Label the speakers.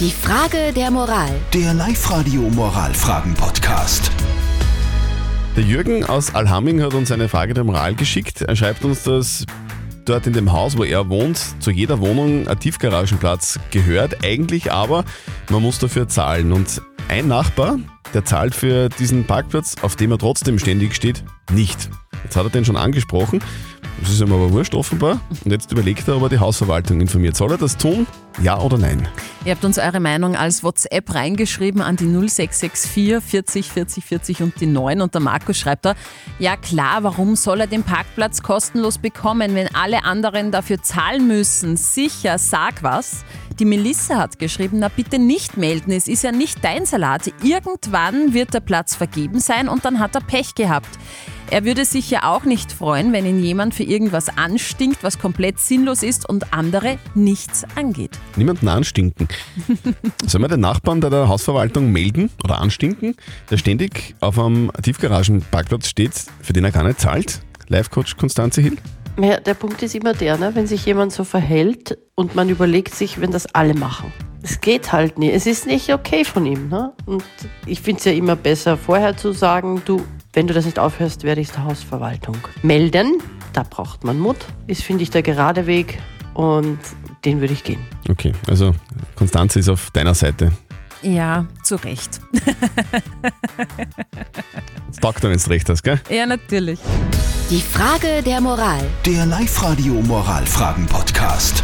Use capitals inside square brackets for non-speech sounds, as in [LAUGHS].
Speaker 1: Die Frage der Moral.
Speaker 2: Der Live-Radio Moralfragen-Podcast.
Speaker 3: Der Jürgen aus Alhamming hat uns eine Frage der Moral geschickt. Er schreibt uns, dass dort in dem Haus, wo er wohnt, zu jeder Wohnung ein Tiefgaragenplatz gehört. Eigentlich aber, man muss dafür zahlen. Und ein Nachbar, der zahlt für diesen Parkplatz, auf dem er trotzdem ständig steht, nicht. Jetzt hat er den schon angesprochen. Das ist ihm aber wurscht offenbar. Und jetzt überlegt er, ob er die Hausverwaltung informiert. Soll er das tun? Ja oder nein?
Speaker 4: Ihr habt uns eure Meinung als WhatsApp reingeschrieben an die 0664 40 40 40 und die 9 und der Markus schreibt da, ja klar, warum soll er den Parkplatz kostenlos bekommen, wenn alle anderen dafür zahlen müssen? Sicher, sag was. Die Melissa hat geschrieben, na bitte nicht melden, es ist ja nicht dein Salat. Irgendwann wird der Platz vergeben sein und dann hat er Pech gehabt. Er würde sich ja auch nicht freuen, wenn ihn jemand für irgendwas anstinkt, was komplett sinnlos ist und andere nichts angeht.
Speaker 3: Niemanden anstinken. [LAUGHS] Sollen wir den Nachbarn der, der Hausverwaltung melden oder anstinken, der ständig auf einem Tiefgaragenparkplatz steht, für den er gar nicht zahlt? Live-Coach Konstanze Hill?
Speaker 5: Ja, der Punkt ist immer der, ne? wenn sich jemand so verhält und man überlegt sich, wenn das alle machen. Es geht halt nie. Es ist nicht okay von ihm. Ne? Und ich finde es ja immer besser, vorher zu sagen, du, wenn du das nicht aufhörst, werde ich der Hausverwaltung melden. Da braucht man Mut. Ist, finde ich, der gerade Weg und den würde ich gehen.
Speaker 3: Okay, also Konstanze ist auf deiner Seite.
Speaker 4: Ja, zu Recht.
Speaker 3: Das taugt dann, wenn du recht hast, gell?
Speaker 4: Ja, natürlich.
Speaker 1: Die Frage der Moral.
Speaker 2: Der Live-Radio Moralfragen-Podcast.